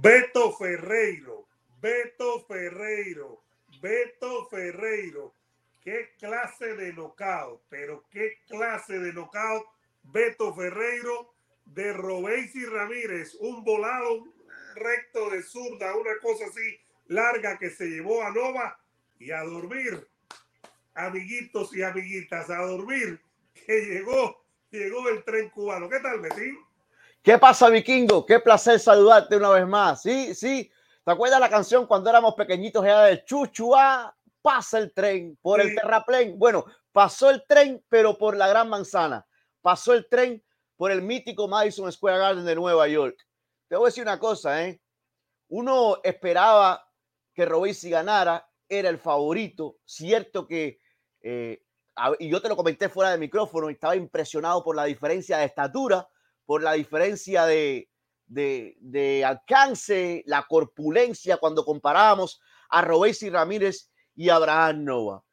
Beto Ferreiro, Beto Ferreiro, Beto Ferreiro. Qué clase de knockout, pero qué clase de knockout. Beto Ferreiro de Robesi Ramírez, un volado recto de zurda, una cosa así larga que se llevó a Nova y a dormir, amiguitos y amiguitas, a dormir, que llegó, llegó el tren cubano. ¿Qué tal, Betín? ¿Qué pasa, vikingo? Qué placer saludarte una vez más. Sí, sí. ¿Te acuerdas la canción cuando éramos pequeñitos? Era de Chuchua, pasa el tren por el terraplén. Bueno, pasó el tren, pero por la Gran Manzana. Pasó el tren por el mítico Madison Square Garden de Nueva York. Te voy a decir una cosa, ¿eh? Uno esperaba que Robesi ganara, era el favorito. Cierto que, eh, y yo te lo comenté fuera de micrófono, estaba impresionado por la diferencia de estatura, por la diferencia de, de, alcance, la corpulencia cuando comparábamos a Robesi Ramírez y Abraham Nova.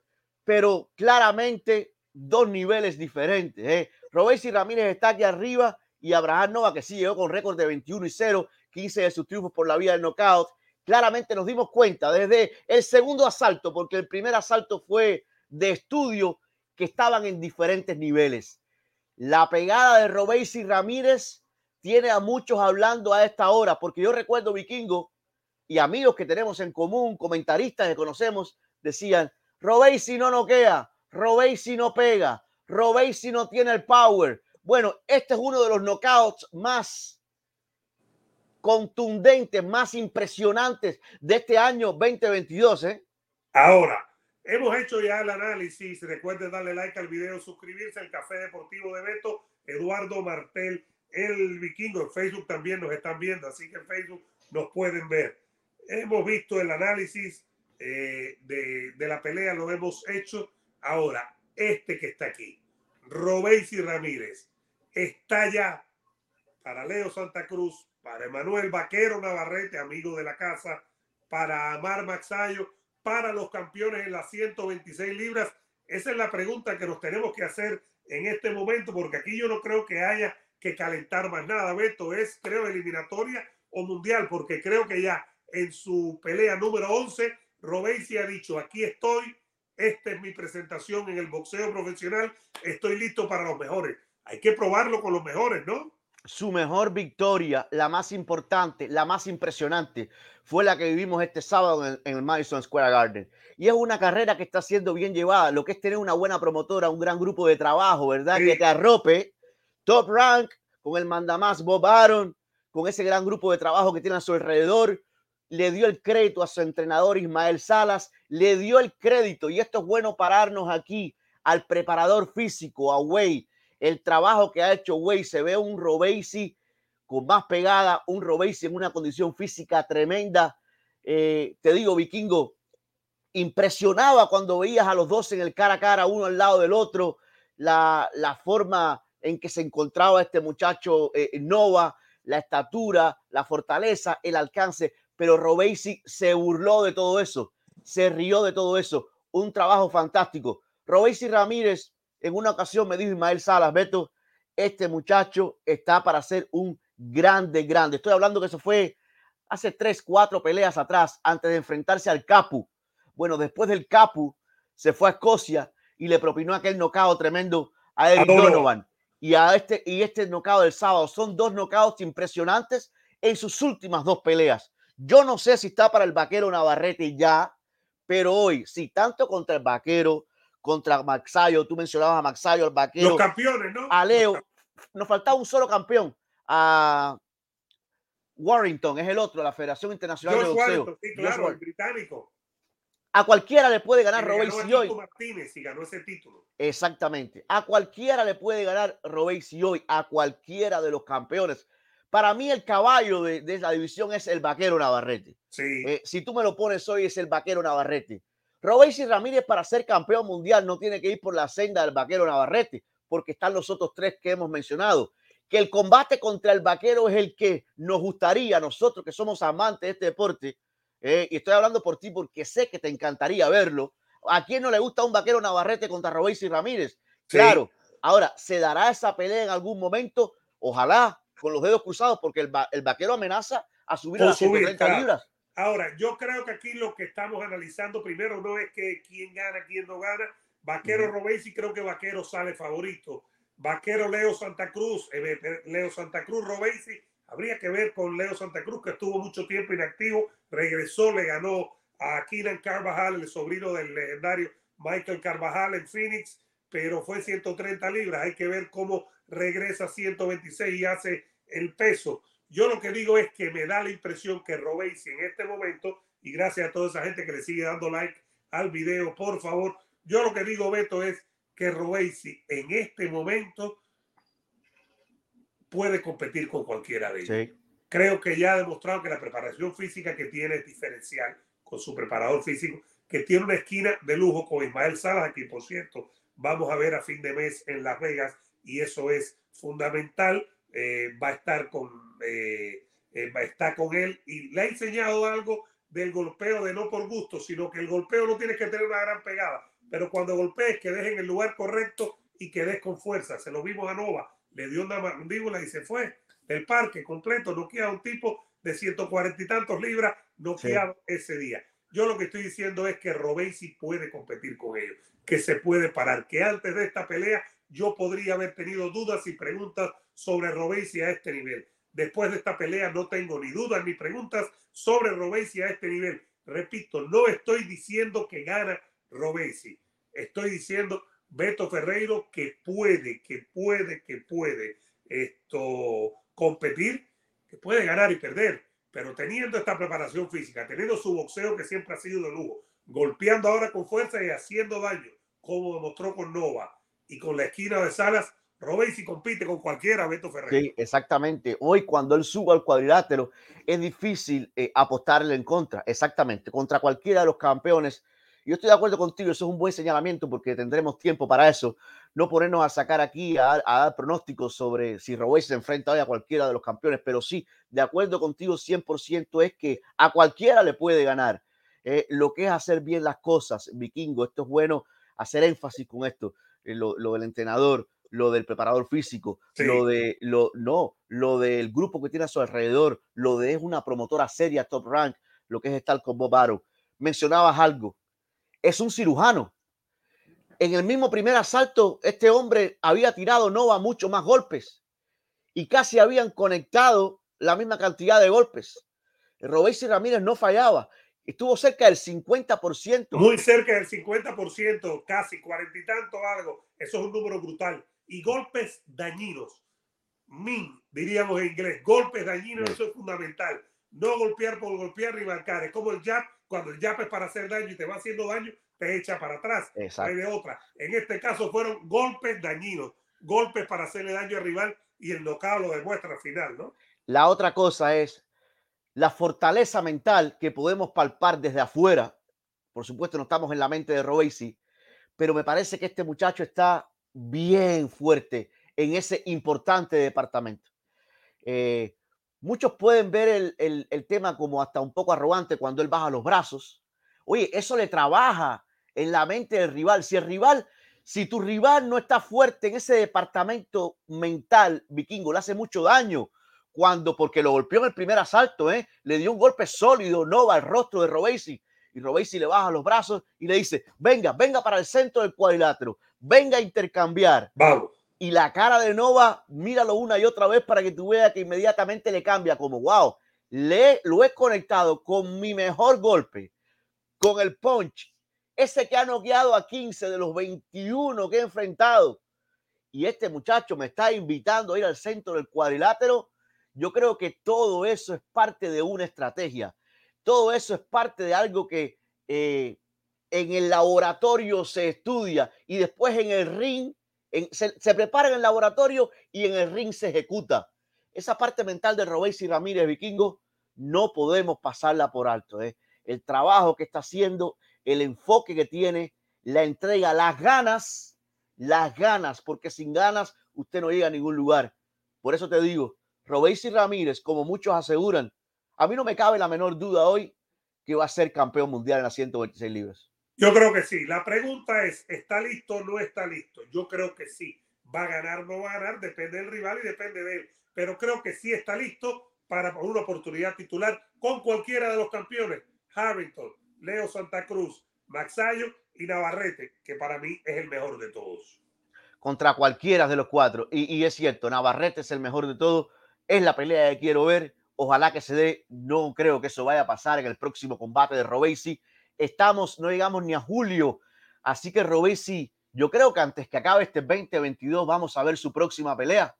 Pero claramente dos niveles diferentes. ¿eh? Robesi Ramírez está aquí arriba y Abraham Nova, que sí llegó con récord de 21 y 0, 15 de sus triunfos por la vía del knockout. Claramente nos dimos cuenta desde el segundo asalto, porque el primer asalto fue de estudio, que estaban en diferentes niveles. La pegada de Robesi Ramírez tiene a muchos hablando a esta hora, porque yo recuerdo Vikingo y amigos que tenemos en común, comentaristas que conocemos, decían, Robesi no noquea, Robesi no pega, Robesi no tiene el power. Bueno, este es uno de los knockouts más contundentes, más impresionantes de este año 2022. ¿eh? Ahora, hemos hecho ya el análisis. Recuerden darle like al video, suscribirse al Café Deportivo de Beto, Eduardo Martel, el vikingo. En Facebook también nos están viendo, así que en Facebook nos pueden ver. Hemos visto el análisis eh, de, de, la pelea, lo hemos hecho. Ahora, este que está aquí, Robesi Ramírez, está ya para Leo Santa Cruz, para Emanuel Vaquero Navarrete, amigo de la casa, para Amar Maxayo, para los campeones en las 126 libras. Esa es la pregunta que nos tenemos que hacer en este momento, porque aquí yo no creo que haya que calentar más nada. Beto es, creo, eliminatoria o mundial, porque creo que ya en su pelea número 11, Robesi ha dicho, aquí estoy, esta es mi presentación en el boxeo profesional, estoy listo para los mejores. Hay que probarlo con los mejores, ¿no? Su mejor victoria, la más importante, la más impresionante, fue la que vivimos este sábado en el, Madison Square Garden. Y es una carrera que está siendo bien llevada, lo que es tener una buena promotora, un gran grupo de trabajo, ¿verdad? Que te arrope. Top Rank, con el mandamás Bob Aaron, con ese gran grupo de trabajo que tiene a su alrededor, le dio el crédito a su entrenador Ismael Salas, le dio el crédito, y esto es bueno pararnos aquí, al preparador físico, a Way, el trabajo que ha hecho Way, se ve un Robesi con más pegada, un Robesi en una condición física tremenda. Eh, te digo, Vikingo, impresionaba cuando veías a los dos en el cara a cara, uno al lado del otro, la, la forma en que se encontraba este muchacho eh, Nova, la estatura, la fortaleza, el alcance, pero Robesi se burló de todo eso, se rió de todo eso. Un trabajo fantástico. Robesi Ramírez, en una ocasión me dijo Ismael Salas, Beto, este muchacho está para ser un grande, grande. Estoy hablando que eso fue hace tres, cuatro peleas atrás, antes de enfrentarse al Capu. Bueno, después del Capu, se fue a Escocia y le propinó aquel nocao tremendo a Eric Donovan. Y, a este, y este nocao del sábado son dos knockouts impresionantes en sus últimas dos peleas. Yo no sé si está para el vaquero Navarrete ya, pero hoy, si tanto contra el vaquero, contra Maxayo, tú mencionabas a Maxayo, el vaquero. Los campeones, ¿no? A Leo, nos faltaba un solo campeón, a Warrington, es el otro, la Federación Internacional de Boxeo. sí, claro, el británico. A cualquiera le puede ganar Robey hoy. Martínez y ganó ese título. Exactamente. A cualquiera le puede ganar Robey hoy, a cualquiera de los campeones. Para mí el caballo de, la división es el vaquero Navarrete. Sí. Eh, si tú me lo pones hoy es el vaquero Navarrete. Robesi Ramírez para ser campeón mundial no tiene que ir por la senda del vaquero Navarrete, porque están los otros tres que hemos mencionado. Que el combate contra el vaquero es el que nos gustaría, nosotros que somos amantes de este deporte, eh, y estoy hablando por ti porque sé que te encantaría verlo. ¿A quién no le gusta un vaquero Navarrete contra Robesi Ramírez? Claro. Ahora, ¿se dará esa pelea en algún momento? Ojalá, con los dedos cruzados, porque el, el vaquero amenaza a subir a las 130 libras. Ahora, yo creo que aquí lo que estamos analizando primero no es que quién gana, quién no gana. Vaquero y creo que Vaquero sale favorito. Vaquero Leo Santa Cruz, eh, Leo Santa Cruz Robesi, habría que ver con Leo Santa Cruz que estuvo mucho tiempo inactivo, regresó, le ganó a Keenan Carvajal, el sobrino del legendario Michael Carvajal en Phoenix, pero fue 130 libras. Hay que ver cómo regresa 126 y hace el peso. Yo lo que digo es que me da la impresión que Robesi en este momento, y gracias a toda esa gente que le sigue dando like al video, por favor, yo lo que digo, Beto, es que Robesi en este momento puede competir con cualquiera de ellos. Creo que ya ha demostrado que la preparación física que tiene es diferencial con su preparador físico, que tiene una esquina de lujo con Ismael Salas, aquí por cierto vamos a ver a fin de mes en Las Vegas y eso es fundamental. Eh, va a estar con eh, eh, va a estar con él y le ha enseñado algo del golpeo de no por gusto, sino que el golpeo no tiene que tener una gran pegada, pero cuando golpees que dejes en el lugar correcto y que des con fuerza. Se lo vimos a Nova, le dio una mandíbula y se fue del parque completo, no queda un tipo de 140 y tantos libras, no queda ese día. Yo lo que estoy diciendo es que Robesi puede competir con ellos, que se puede parar, que antes de esta pelea yo podría haber tenido dudas y preguntas sobre Robesi a este nivel. Después de esta pelea no tengo ni dudas ni preguntas sobre Robesi a este nivel. Repito, no estoy diciendo que gana Robesi. Estoy diciendo Beto Ferreiro que puede, que puede, que puede esto competir, que puede ganar y perder, pero teniendo esta preparación física, teniendo su boxeo que siempre ha sido de lujo, golpeando ahora con fuerza y haciendo daño, como demostró con Nova y con la esquina de Salas, Robesi compite con cualquiera, Beto Ferreira. Sí, exactamente. Hoy cuando él suba al cuadrilátero es difícil eh, apostarle en contra, exactamente, contra cualquiera de los campeones. Yo estoy de acuerdo contigo, eso es un buen señalamiento porque tendremos tiempo para eso. No ponernos a sacar aquí a, dar pronósticos sobre si Robesi se enfrenta hoy a cualquiera de los campeones, pero sí, de acuerdo contigo 100% es que a cualquiera le puede ganar. Eh, lo que es hacer bien las cosas, vikingo, esto es bueno hacer énfasis con esto, eh, lo del entrenador, lo del preparador físico, lo de lo no, lo del grupo que tiene a su alrededor, lo de es una promotora seria top rank, lo que es estar con Bob Arrow. Mencionabas algo. Es un cirujano. En el mismo primer asalto, este hombre había tirado Nova mucho más golpes y casi habían conectado la misma cantidad de golpes. Robesi Ramírez no fallaba. Estuvo cerca del 50%. Muy cerca del 50%, casi cuarenta y tanto algo. Eso es un número brutal y golpes dañinos. Min, diríamos en inglés, golpes dañinos, eso es fundamental. No golpear por golpear ni marcar. Es como el jab, cuando el jab es para hacer daño y te va haciendo daño, te echa para atrás. Hay de otra. En este caso fueron golpes dañinos, golpes para hacerle daño al rival y el knockout lo demuestra al final, ¿no? La otra cosa es la fortaleza mental que podemos palpar desde afuera. Por supuesto, no estamos en la mente de Robesi, pero me parece que este muchacho está bien fuerte en ese importante departamento. Eh, muchos pueden ver el, tema como hasta un poco arrogante cuando él baja los brazos. Oye, eso le trabaja en la mente del rival. Si el rival, si tu rival no está fuerte en ese departamento mental, vikingo, le hace mucho daño cuando, porque lo golpeó en el primer asalto, ¿eh? le dio un golpe sólido, no al rostro de Robesi. Y Robesi le baja los brazos y le dice, venga, venga para el centro del cuadrilátero venga a intercambiar. Vamos. Y la cara de Nova, míralo una y otra vez para que tú veas que inmediatamente le cambia como, wow, le, lo he conectado con mi mejor golpe, con el punch, ese que ha noqueado a 15 de los 21 que he enfrentado. Y este muchacho me está invitando a ir al centro del cuadrilátero. Yo creo que todo eso es parte de una estrategia. Todo eso es parte de algo que eh, en el laboratorio se estudia y después en el ring se, prepara en el laboratorio y en el ring se ejecuta. Esa parte mental de Robesi Ramírez Vikingo no podemos pasarla por alto. ¿eh? El trabajo que está haciendo, el enfoque que tiene, la entrega, las ganas, las ganas, porque sin ganas usted no llega a ningún lugar. Por eso te digo, Robesi Ramírez, como muchos aseguran, a mí no me cabe la menor duda hoy que va a ser campeón mundial en las 126 libras. Yo creo que sí. La pregunta es, ¿está listo o no está listo? Yo creo que sí. ¿Va a ganar o no va a ganar? Depende del rival y depende de él. Pero creo que sí está listo para una oportunidad titular con cualquiera de los campeones, Harrington, Leo Santa Cruz, Maxayo y Navarrete, que para mí es el mejor de todos. Contra cualquiera de los cuatro. Y, y es cierto, Navarrete es el mejor de todos. Es la pelea que quiero ver. Ojalá que se dé. No creo que eso vaya a pasar en el próximo combate de Robesi. Estamos, no llegamos ni a julio. Así que Robesi, yo creo que antes que acabe este 2022 vamos a ver su próxima pelea.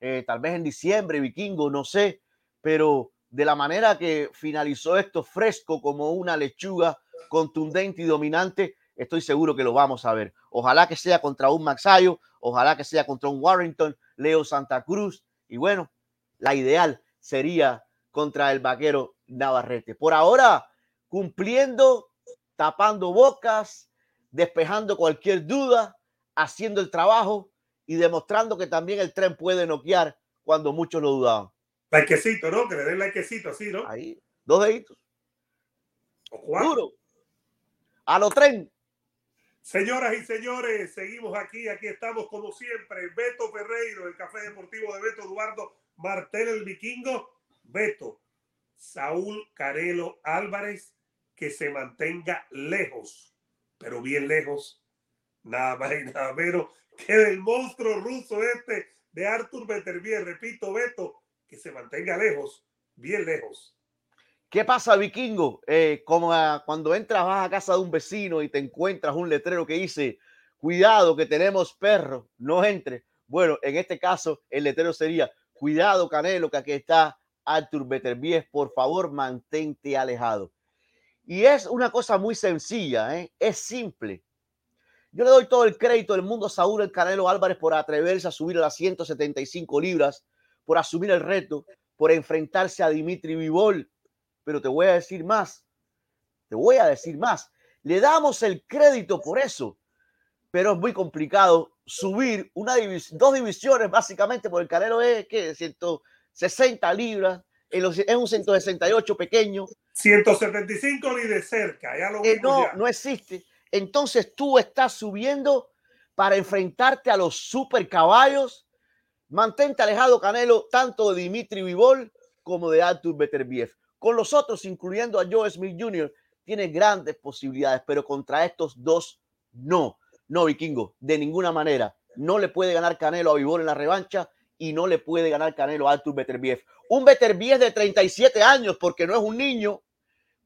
Eh, tal vez en diciembre, vikingo, no sé. Pero de la manera que finalizó esto fresco como una lechuga contundente y dominante, estoy seguro que lo vamos a ver. Ojalá que sea contra un Maxayo, ojalá que sea contra un Warrington, Leo Santa Cruz. Y bueno, la ideal sería contra el vaquero Navarrete. Por ahora, cumpliendo, tapando bocas, despejando cualquier duda, haciendo el trabajo y demostrando que también el tren puede noquear cuando muchos lo dudaban. Likecito, ¿no? Que le den así, ¿no? Ahí, dos deditos. Duro. A los tren. Señoras y señores, seguimos aquí. Aquí estamos como siempre. Beto Ferreiro, el Café Deportivo de Beto Eduardo Martel, el vikingo. Beto, Saúl Carelo Álvarez, que se mantenga lejos, pero bien lejos, nada más y nada menos que del monstruo ruso este de Arthur Beterbiev. Repito, Beto, que se mantenga lejos, bien lejos. ¿Qué pasa, vikingo? Eh, como cuando entras vas a casa de un vecino y te encuentras un letrero que dice, cuidado que tenemos perros, no entre. Bueno, en este caso el letrero sería, cuidado Canelo, que aquí está Arthur Beterbiev, por favor mantente alejado. Y es una cosa muy sencilla, ¿eh? es simple. Yo le doy todo el crédito del mundo a Saúl el Canelo Álvarez por atreverse a subir a las 175 libras, por asumir el reto, por enfrentarse a Dimitri Vivol, pero te voy a decir más. Te voy a decir más. Le damos el crédito por eso, pero es muy complicado subir una dos divisiones básicamente por el Canelo es que 160 libras, es un 168 pequeño. 175 ni de cerca, ya lo eh, no, no existe. Entonces tú estás subiendo para enfrentarte a los super caballos. Mantente alejado, Canelo, tanto de Dimitri Vivol como de Artur Beterbiev. Con los otros, incluyendo a Joe Smith Jr., tiene grandes posibilidades, pero contra estos dos no. No, vikingo, de ninguna manera. No le puede ganar Canelo a Vivol en la revancha y no le puede ganar Canelo a Artur Beterbiev. Un Beterbiev de 37 años, porque no es un niño,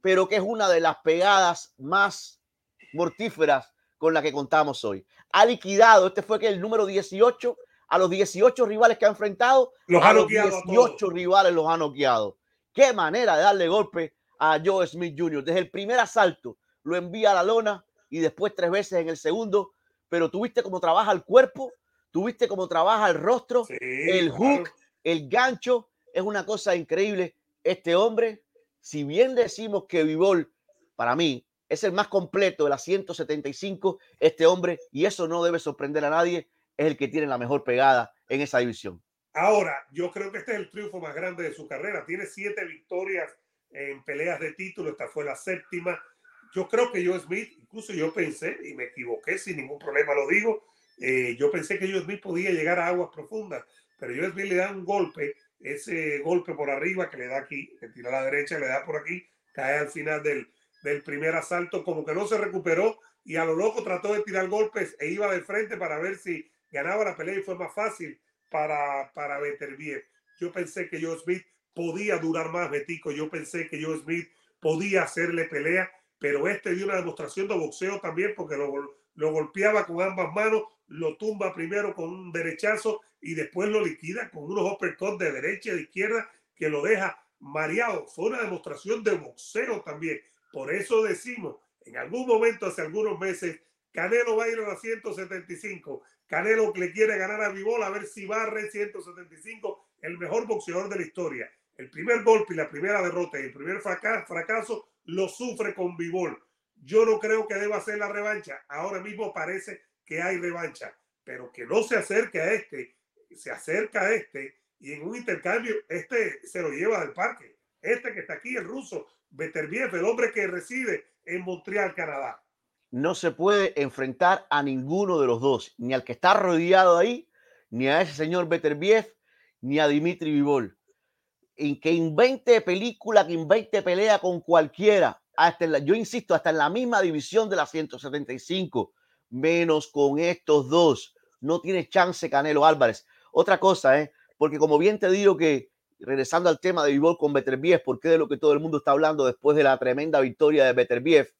pero que es una de las pegadas más mortíferas con la que contamos hoy. Ha liquidado, este fue que el número 18, a los 18 rivales que ha enfrentado, los a los 18 rivales los ha noqueado. Qué manera de darle golpe a Joe Smith Jr. Desde el primer asalto lo envía a la lona y después tres veces en el segundo. Pero tuviste cómo trabaja el cuerpo, tuviste cómo trabaja el rostro, el hook, el gancho. Es una cosa increíble. Este hombre, si bien decimos que Vivol, para mí, es el más completo de las 175, este hombre, y eso no debe sorprender a nadie, es el que tiene la mejor pegada en esa división. Ahora, yo creo que este es el triunfo más grande de su carrera. Tiene siete victorias en peleas de título. Esta fue la séptima. Yo creo que Joe Smith, incluso yo pensé, y me equivoqué sin ningún problema, lo digo, eh, yo pensé que Joe Smith podía llegar a aguas profundas, pero Joe Smith le da un golpe, ese golpe por arriba que le da aquí, que tira a la derecha, le da por aquí, cae al final del, del primer asalto, como que no se recuperó y a lo loco trató de tirar golpes e iba de frente para ver si ganaba la pelea y fue más fácil para, para bien. Yo pensé que Joe Smith podía durar más, Betico. Yo pensé que Joe Smith podía hacerle pelea, pero este dio una demostración de boxeo también porque lo, lo golpeaba con ambas manos, lo tumba primero con un derechazo y después lo liquida con unos uppercuts de derecha y de izquierda que lo deja mareado. Fue una demostración de boxeo también. Por eso decimos, en algún momento, hace algunos meses, Canelo va a ir a la 175 Canelo le quiere ganar a Vivol a ver si barre 175, el mejor boxeador de la historia. El primer golpe y la primera derrota y el primer fracaso lo sufre con Vivol. Yo no creo que deba hacer la revancha. Ahora mismo parece que hay revancha, pero que no se acerque a este, se acerca a este y en un intercambio este se lo lleva del parque. Este que está aquí, el ruso, Beterbiev, el hombre que reside en Montreal, Canadá no se puede enfrentar a ninguno de los dos, ni al que está rodeado ahí, ni a ese señor Beterbiev, ni a Dimitri Vivol. En que invente película, que invente pelea con cualquiera. Hasta yo insisto, hasta en la misma división de la 175, menos con estos dos. No tiene chance Canelo Álvarez. Otra cosa, ¿eh? porque como bien te digo que, regresando al tema de Vivol con Beterbiev, porque de lo que todo el mundo está hablando después de la tremenda victoria de Beterbiev,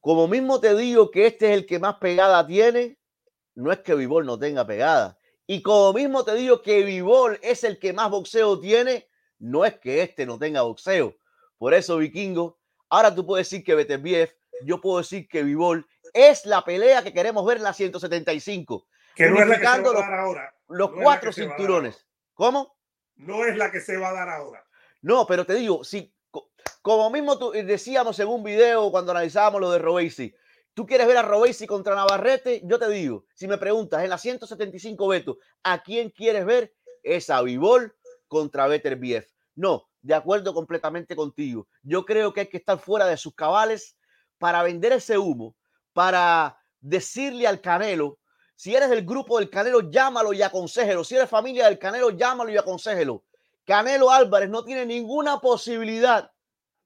como mismo te digo que este es el que más pegada tiene, no es que Vivol no tenga pegada. Y como mismo te digo que Vivol es el que más boxeo tiene, no es que este no tenga boxeo. Por eso, Vikingo, ahora tú puedes decir que Beterbiev, yo puedo decir que Vivol es la pelea que queremos ver en la 175. Que no es la que se va a dar ahora. Los cuatro cinturones. ¿Cómo? No es la que se va a dar ahora. No, pero te digo, si como mismo eh, decíamos en un video cuando analizábamos lo de Robesi, tú quieres ver a Robesi contra Navarrete, yo te digo, si me preguntas en la 175 Beto, ¿a quién quieres ver? Es a Vivol contra Beterbiev. No, de acuerdo completamente contigo. Yo creo que hay que estar fuera de sus cabales para vender ese humo, para decirle al Canelo, si eres del grupo del Canelo, llámalo y aconsejelo. Si eres familia del Canelo, llámalo y aconsejelo. Canelo Álvarez no tiene ninguna posibilidad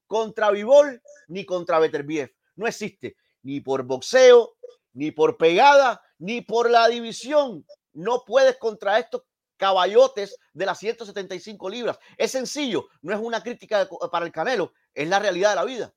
contra Vivol ni contra Beterbiev. No existe ni por boxeo, ni por pegada, ni por la división. No puedes contra estos caballotes de las 175 libras. Es sencillo, no es una crítica para el Canelo, es la realidad de la vida.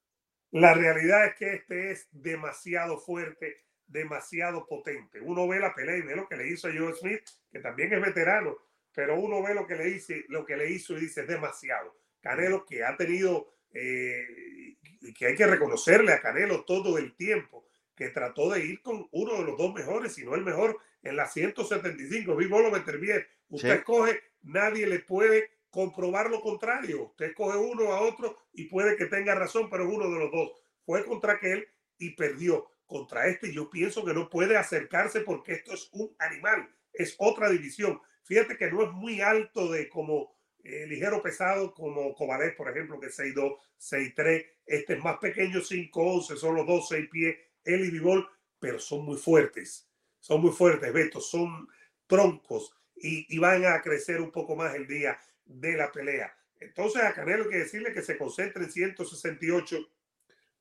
La realidad es que este es demasiado fuerte, demasiado potente. Uno ve la pelea y ve lo que le hizo a Joe Smith, que también es veterano, pero uno ve lo que le hizo, lo que le hizo y dice es demasiado. Canelo que ha tenido eh, y que hay que reconocerle a Canelo todo el tiempo, que trató de ir con uno de los dos mejores, si no el mejor, en la 175. Vivo lo meter bien. Usted escoge, nadie le puede comprobar lo contrario. Usted escoge uno a otro y puede que tenga razón, pero es uno de los dos. Fue contra aquel y perdió. Contra este yo pienso que no puede acercarse porque esto es un animal, es otra división. Fíjate que no es muy alto de como eh, ligero pesado como Kovalev, por ejemplo, que es 6'2, 6'3. Este es más pequeño, 5'11, son los dos 6 pies, él y pero son muy fuertes. Son muy fuertes, Beto, son troncos y, y, van a crecer un poco más el día de la pelea. Entonces a Canelo hay que decirle que se concentre en 168.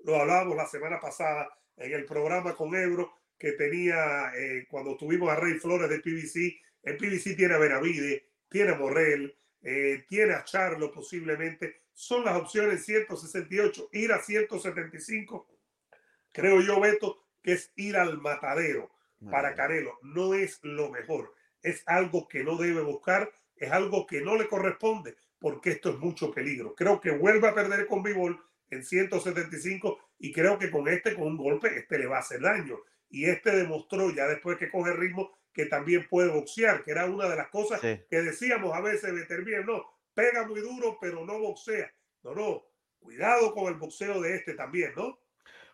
Lo hablábamos la semana pasada en el programa con Ebro que tenía eh, cuando tuvimos a Rey Flores de PBC. El PBC tiene a Benavide, tiene a Morrell, eh, tiene a Charlo posiblemente. Son las opciones 168, ir a 175. Creo yo, Beto, que es ir al matadero para Canelo. No es lo mejor. Es algo que no debe buscar, es algo que no le corresponde, porque esto es mucho peligro. Creo que vuelve a perder con Bivol en 175 y creo que con este, con un golpe, este le va a hacer daño. Y este demostró ya después que coge ritmo que también puede boxear, que era una de las cosas que decíamos a veces de bien, no, pega muy duro, pero no boxea. No, no, cuidado con el boxeo de este también, ¿no?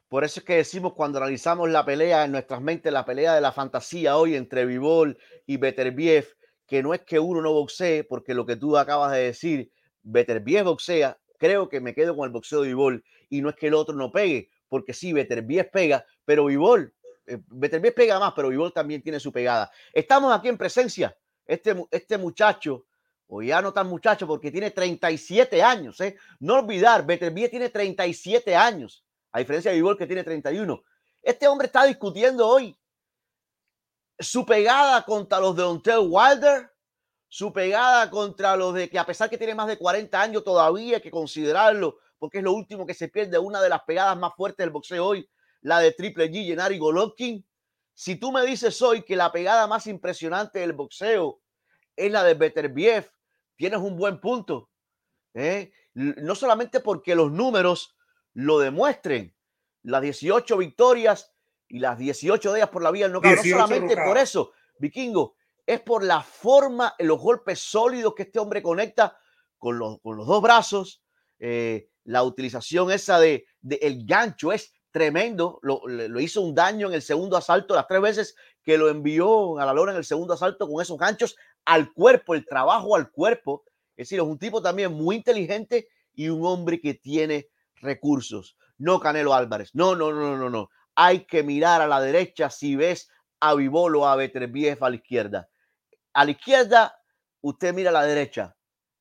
Por eso es que decimos cuando analizamos la pelea en nuestras mentes, la pelea de la fantasía hoy entre Vivol y Beterbiev, que no es que uno no boxee, porque lo que tú acabas de decir, Beterbiev boxea, creo que me quedo con el boxeo de Vivol y no es que el otro no pegue, porque sí, Beterbiev pega, pero Vivol eh, Beterbiev pega más, pero Vivol también tiene su pegada. Estamos aquí en presencia. Este, este muchacho, o ya no tan muchacho, porque tiene 37 años. ¿eh? No olvidar, Beterbiev tiene 37 años, a diferencia de Vivol que tiene 31. Este hombre está discutiendo hoy su pegada contra los de Ontel Wilder, su pegada contra los de que a pesar que tiene más de 40 años todavía hay que considerarlo, porque es lo último que se pierde, una de las pegadas más fuertes del boxeo hoy, la de Triple G, Gennady Golovkin. Si tú me dices hoy que la pegada más impresionante del boxeo es la de Beterbiev, tienes un buen punto. ¿eh? No solamente porque los números lo demuestren, las 18 victorias y las 18 de ellas por la vía no, no solamente por eso, Vikingo, es por la forma, los golpes sólidos que este hombre conecta con los, con los dos brazos, eh, la utilización esa de, de, el gancho es tremendo, lo, lo, hizo un daño en el segundo asalto, las tres veces que lo envió a la lora en el segundo asalto con esos ganchos al cuerpo, el trabajo al cuerpo. Es decir, es un tipo también muy inteligente y un hombre que tiene recursos. No Canelo Álvarez, no, no, no, no, no. Hay que mirar a la derecha si ves a Vivolo a Beterbiev a la izquierda. A la izquierda, usted mira a la derecha.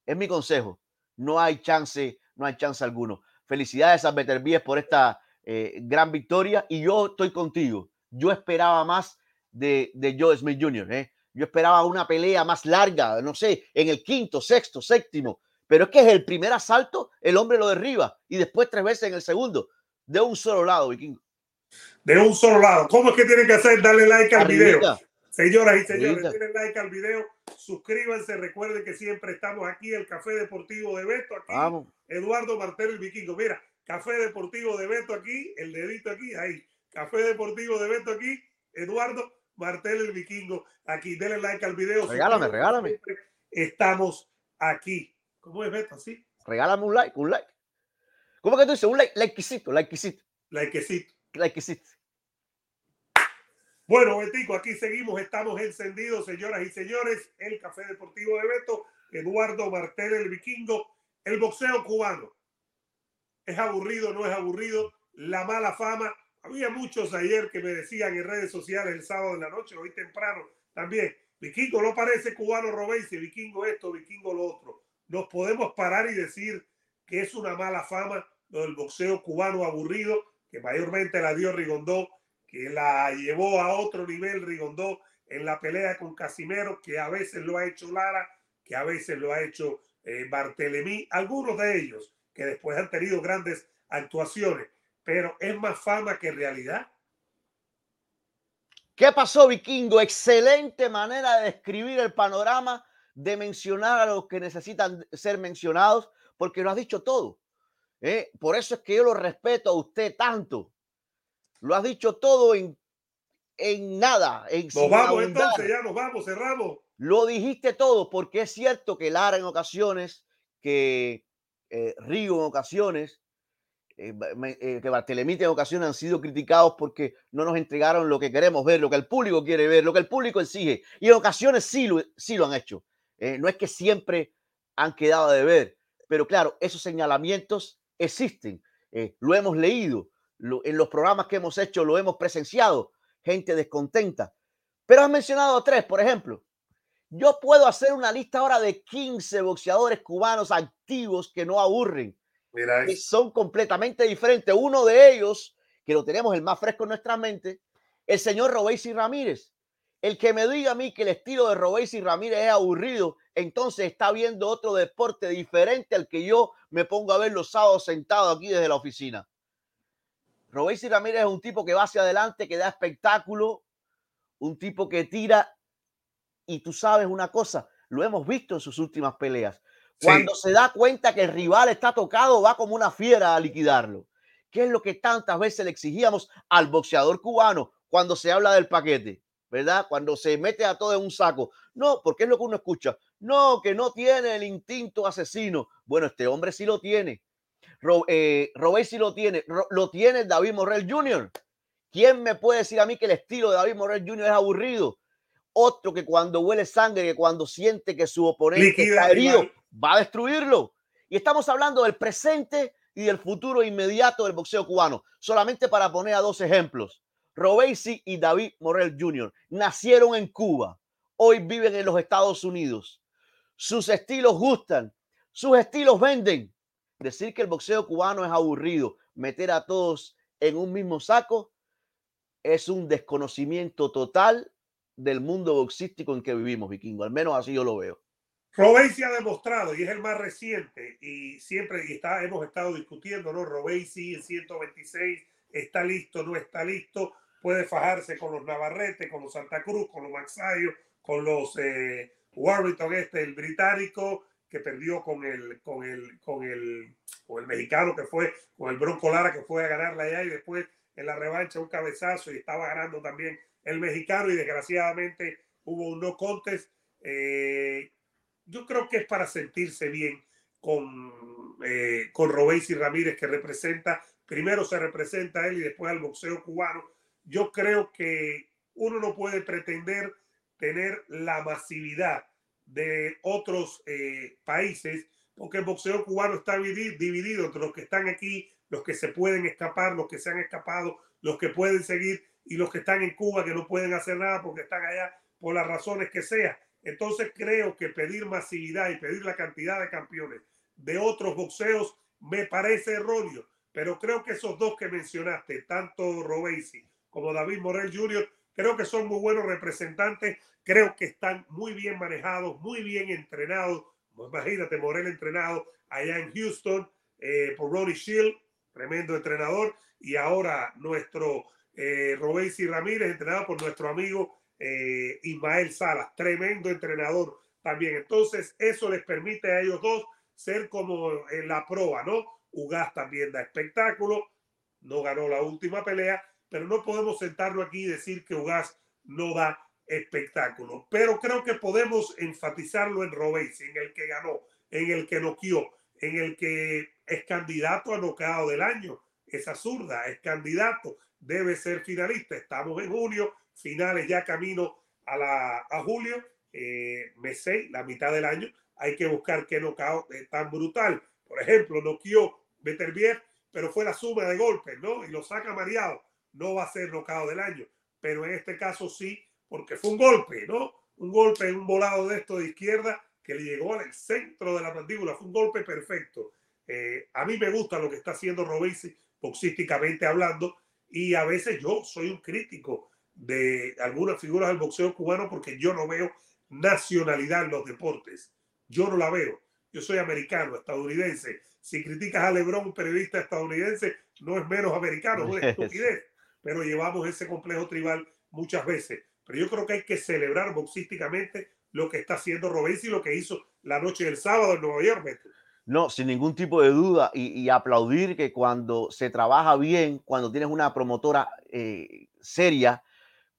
Es mi consejo. No hay chance, no hay chance alguno. Felicidades a Beterbíes por esta eh, gran victoria y yo estoy contigo. Yo esperaba más de, de Joe Smith Jr. ¿eh? Yo esperaba una pelea más larga, no sé, en el quinto, sexto, séptimo. Pero es que es el primer asalto, el hombre lo derriba y después tres veces en el segundo. De un solo lado, vikingo. De un solo lado. ¿Cómo es que tienen que hacer? Darle like al video. Señoras y señores, denle like al video, suscríbanse, recuerden que siempre estamos aquí, el Café Deportivo de Beto, aquí, Vamos. Eduardo Martel, el vikingo. Mira, Café Deportivo de Beto aquí, el dedito aquí, ahí. Café Deportivo de Beto aquí, Eduardo Martel, el vikingo, aquí. Denle like al video. Regálame, regálame. Estamos aquí. ¿Cómo es Beto? ¿Así? Regálame un like, un like. ¿Cómo que tú dices? Un like, likecito, likecito. Likecito. Likecito. Bueno, Betico, aquí seguimos, estamos encendidos, señoras y señores. El Café Deportivo de Beto, Eduardo Martel, el vikingo, el boxeo cubano. ¿Es aburrido no es aburrido? La mala fama. Había muchos ayer que me decían en redes sociales el sábado en la noche, hoy temprano también. Vikingo no parece cubano Robesi, vikingo esto, vikingo lo otro. Nos podemos parar y decir que es una mala fama lo del boxeo cubano aburrido, que mayormente la dio Rigondó que la llevó a otro nivel Rigondó en la pelea con Casimero, que a veces lo ha hecho Lara, que a veces lo ha hecho eh, algunos de ellos que después han tenido grandes actuaciones, pero es más fama que realidad. ¿Qué pasó, Vikingo? Excelente manera de describir el panorama, de mencionar a los que necesitan ser mencionados, porque lo has dicho todo. ¿eh? Por eso es que yo lo respeto a usted tanto. Lo has dicho todo en, en nada. En nos vamos entonces, ya nos vamos, cerramos. Lo dijiste todo, porque es cierto que Lara en ocasiones, que eh, Río en ocasiones, eh, eh, que Bartelemite en ocasiones han sido criticados porque no nos entregaron lo que queremos ver, lo que el público quiere ver, lo que el público exige. Y en ocasiones sí lo, sí lo han hecho. no es que siempre han quedado de ver, pero claro, esos señalamientos existen. lo hemos leído en los programas que hemos hecho lo hemos presenciado, gente descontenta. Pero has mencionado tres, por ejemplo. Yo puedo hacer una lista ahora de 15 boxeadores cubanos activos que no aburren, Son completamente diferentes. Uno de ellos, que lo tenemos el más fresco en nuestra mente, el señor Robesi Ramírez. El que me diga a mí que el estilo de Robesi Ramírez es aburrido, entonces está viendo otro deporte diferente al que yo me pongo a ver los sábados sentado aquí desde la oficina. Robesi Ramírez es un tipo que va hacia adelante, que da espectáculo, un tipo que tira. Y tú sabes una cosa, lo hemos visto en sus últimas peleas. Cuando se da cuenta que el rival está tocado, va como una fiera a liquidarlo. ¿Qué es lo que tantas veces le exigíamos al boxeador cubano cuando se habla del paquete? ¿Verdad? Cuando se mete a todo en un saco. No, porque es lo que uno escucha. No, que no tiene el instinto asesino. Bueno, este hombre sí lo tiene. Eh, Robert lo tiene, lo tiene David Morrell Jr. ¿Quién me puede decir a mí que el estilo de David Morrell Jr. es aburrido? Otro que cuando huele sangre, que cuando siente que su oponente está herido, va a destruirlo. Y estamos hablando del presente y del futuro inmediato del boxeo cubano. Solamente para poner a dos ejemplos. Robesi y David Morrell Jr. nacieron en Cuba. Hoy viven en los Estados Unidos. Sus estilos gustan. Sus estilos venden decir que el boxeo cubano es aburrido, meter a todos en un mismo saco, es un desconocimiento total del mundo boxístico en que vivimos, vikingo. Al menos así yo lo veo. Robesi ha demostrado, y es el más reciente, y siempre y está, hemos estado discutiendo, ¿no? Robesi en 126 está listo, no está listo, puede fajarse con los Navarrete, con los Santa Cruz, con los Maxayo, con los eh, Warrington, este, el británico, que perdió con el, con el, con el, con el mexicano que fue, con el Bronco Lara que fue a ganarla allá y después en la revancha un cabezazo y estaba ganando también el mexicano y desgraciadamente hubo un no contest. Eh, yo creo que es para sentirse bien con, eh, con Robesi Ramírez que representa, primero se representa a él y después al boxeo cubano. Yo creo que uno no puede pretender tener la masividad de otros eh, países, porque el boxeo cubano está dividido entre los que están aquí, los que se pueden escapar, los que se han escapado, los que pueden seguir y los que están en Cuba que no pueden hacer nada porque están allá por las razones que sea. Entonces creo que pedir masividad y pedir la cantidad de campeones de otros boxeos me parece erróneo. Pero creo que esos dos que mencionaste, tanto Robesi como David Morel Jr., creo que son muy buenos representantes. Creo que están muy bien manejados, muy bien entrenados. Imagínate, Morel entrenado allá en Houston eh, por Ronnie Shield, tremendo entrenador. Y ahora nuestro eh, Robesi Ramírez, entrenado por nuestro amigo eh, Ismael Salas, tremendo entrenador también. Entonces, eso les permite a ellos dos ser como en la proa, ¿no? Ugas también da espectáculo, no ganó la última pelea, pero no podemos sentarlo aquí y decir que Ugas no da espectáculo. Pero creo que podemos enfatizarlo en Robesi, en el que ganó, en el que noqueó, en el que es candidato a noqueado del año. Esa zurda es candidato, debe ser finalista. Estamos en junio, finales ya camino a, la, a julio, eh, mes 6, la mitad del año. Hay que buscar qué knockout es tan brutal. Por ejemplo, noqueó Beterbiev, pero fue la suma de golpes, ¿no? Y lo saca mareado. No va a ser knockout del año, pero en este caso sí, porque fue un golpe, ¿no? Un golpe un volado de esto de izquierda que le llegó al centro de la mandíbula. Fue un golpe perfecto. Eh, a mí me gusta lo que está haciendo Robesi, boxísticamente hablando, y a veces yo soy un crítico de algunas figuras del boxeo cubano porque yo no veo nacionalidad en los deportes. Yo no la veo. Yo soy americano, estadounidense. Si criticas a Lebron, un periodista estadounidense, no es menos americano, es una estupidez. Pero llevamos ese complejo tribal muchas veces. Pero yo creo que hay que celebrar boxísticamente lo que está haciendo Robesi y lo que hizo la noche del sábado en Nueva York. No, sin ningún tipo de duda y, aplaudir que cuando se trabaja bien, cuando tienes una promotora eh, seria,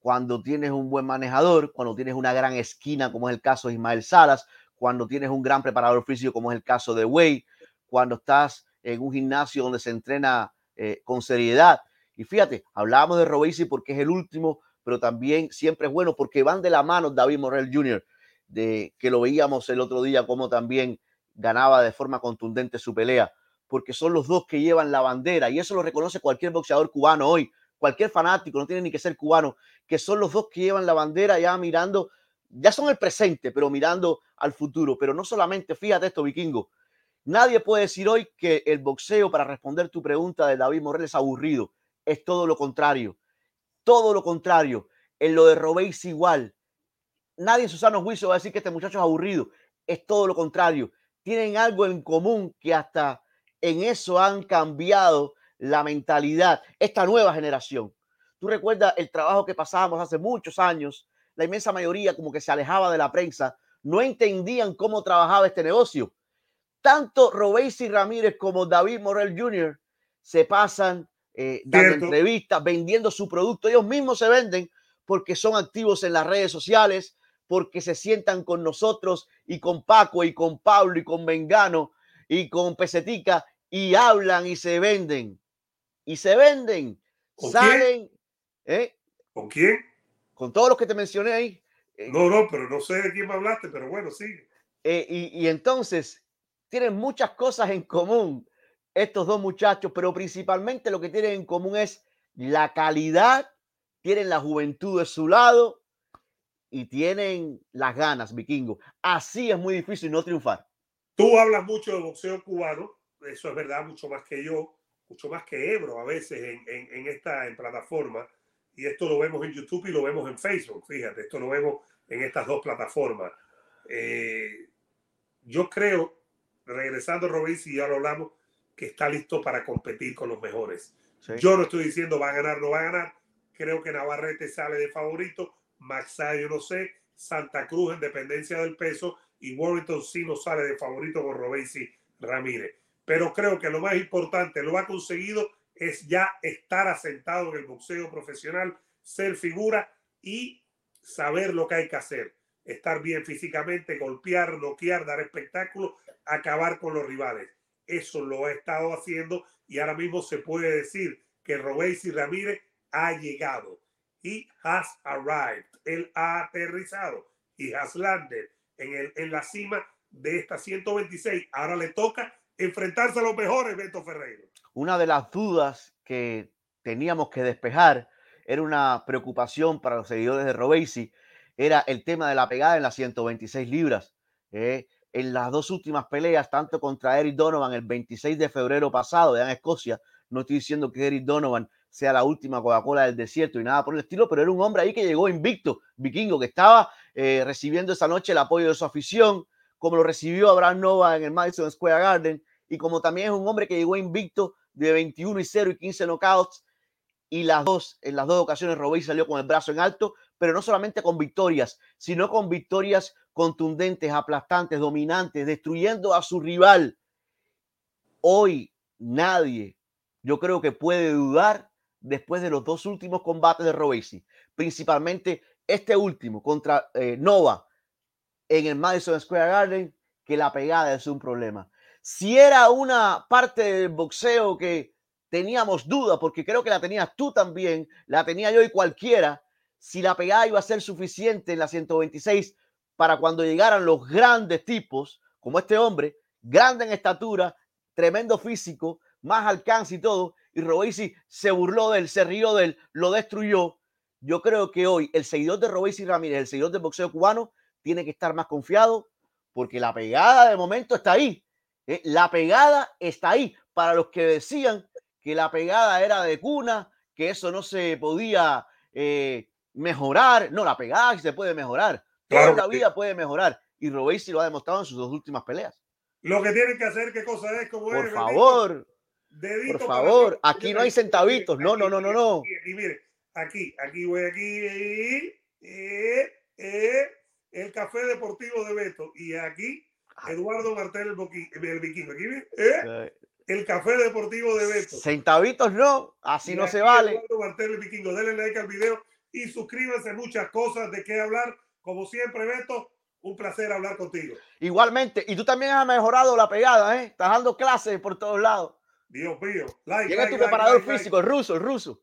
cuando tienes un buen manejador, cuando tienes una gran esquina como es el caso de Ismael Salas, cuando tienes un gran preparador físico como es el caso de Wade, cuando estás en un gimnasio donde se entrena eh, con seriedad. Y fíjate, hablábamos de Robesi porque es el último, pero también siempre es bueno porque van de la mano David Morrell Jr., de, que lo veíamos el otro día como también ganaba de forma contundente su pelea, porque son los dos que llevan la bandera y eso lo reconoce cualquier boxeador cubano hoy, cualquier fanático, no tiene ni que ser cubano, que son los dos que llevan la bandera ya mirando, ya son el presente, pero mirando al futuro. Pero no solamente, fíjate esto, vikingo, nadie puede decir hoy que el boxeo, para responder tu pregunta de David Morel, es aburrido. Es todo lo contrario. Todo lo contrario. En lo de Robéis igual. Nadie en su sano juicio va a decir que este muchacho es aburrido. Es todo lo contrario tienen algo en común que hasta en eso han cambiado la mentalidad, esta nueva generación. Tú recuerdas el trabajo que pasábamos hace muchos años, la inmensa mayoría como que se alejaba de la prensa, no entendían cómo trabajaba este negocio. Tanto Robesi Ramírez como David Morel Jr. se pasan eh, dando entrevistas, vendiendo su producto. Ellos mismos se venden porque son activos en las redes sociales, porque se sientan con nosotros y con Paco y con Pablo y con Mengano y con Pesetica y hablan y se venden. Y se venden. Salen. ¿eh? ¿Con quién? Con todos los que te mencioné ahí. Eh, no, no, pero no sé de quién me hablaste, pero bueno, sí. Eh, y, y entonces tienen muchas cosas en común estos dos muchachos, pero principalmente lo que tienen en común es la calidad, tienen la juventud de su lado y tienen las ganas, vikingo. Así es muy difícil no triunfar. Tú hablas mucho de boxeo cubano, eso es verdad, mucho más que yo, mucho más que Ebro a veces en, en, esta en plataforma. Y esto lo vemos en YouTube y lo vemos en Facebook, fíjate, esto lo vemos en estas dos plataformas. Eh, yo creo, regresando a si ya lo hablamos, que está listo para competir con los mejores. Yo no estoy diciendo va a ganar, no va a ganar. Creo que Navarrete sale de favorito Maxá, yo no sé, Santa Cruz en dependencia del peso y Warrington sí no sale de favorito con Robesi Ramírez. Pero creo que lo más importante, lo ha conseguido es ya estar asentado en el boxeo profesional, ser figura y saber lo que hay que hacer. Estar bien físicamente, golpear, noquear, dar espectáculo, acabar con los rivales. Eso lo ha estado haciendo y ahora mismo se puede decir que Robesi Ramírez ha llegado. He has arrived él ha aterrizado y has landed en, el, en la cima de esta 126. Ahora le toca enfrentarse a los mejores, Beto Ferreiro. Una de las dudas que teníamos que despejar era una preocupación para los seguidores de Robesi, era el tema de la pegada en las 126 libras. Eh, en las dos últimas peleas, tanto contra Eric Donovan el 26 de febrero pasado en Escocia, no estoy diciendo que Eric Donovan sea la última Coca-Cola del desierto y nada por el estilo, pero era un hombre ahí que llegó invicto, vikingo, que estaba eh, recibiendo esa noche el apoyo de su afición, como lo recibió Abraham Nova en el Madison Square Garden, y como también es un hombre que llegó invicto de 21 y 0 y 15 knockouts, y las dos, en las dos ocasiones Robey salió con el brazo en alto, pero no solamente con victorias, sino con victorias contundentes, aplastantes, dominantes, destruyendo a su rival. Hoy nadie, yo creo que puede dudar después de los dos últimos combates de Robesi, principalmente este último contra eh, Nova en el Madison Square Garden, que la pegada es un problema. Si era una parte del boxeo que teníamos duda, porque creo que la tenías tú también, la tenía yo y cualquiera, si la pegada iba a ser suficiente en la 126 para cuando llegaran los grandes tipos, como este hombre, grande en estatura, tremendo físico, más alcance y todo, y Robesi se burló de él, se rió de él, lo destruyó. Yo creo que hoy el seguidor de Robesi Ramírez, el seguidor del boxeo cubano, tiene que estar más confiado porque la pegada de momento está ahí. ¿Eh? La pegada está ahí. Para los que decían que la pegada era de cuna, que eso no se podía eh, mejorar. No, la pegada se puede mejorar. Toda la vida puede mejorar. Y Robesi lo ha demostrado en sus dos últimas peleas. Lo que tienen que hacer, ¿qué cosa es? Como Por favor. Por favor, aquí no hay centavitos. No, no, no, no, no. Y, mire, aquí, aquí voy, aquí. Eh, eh, el Café Deportivo de Beto. Y aquí, Eduardo Martel, el, el vikingo. Aquí, ¿eh? El Café Deportivo de Beto. Centavitos no, así no se vale. Eduardo Martel, el vikingo. Denle like al video y suscríbanse. Muchas cosas de qué hablar. Como siempre, Beto, un placer hablar contigo. Igualmente. Y tú también has mejorado la pegada, ¿eh? Estás dando clases por todos lados. Dios mío. Like, tu preparador físico, el ruso, el ruso.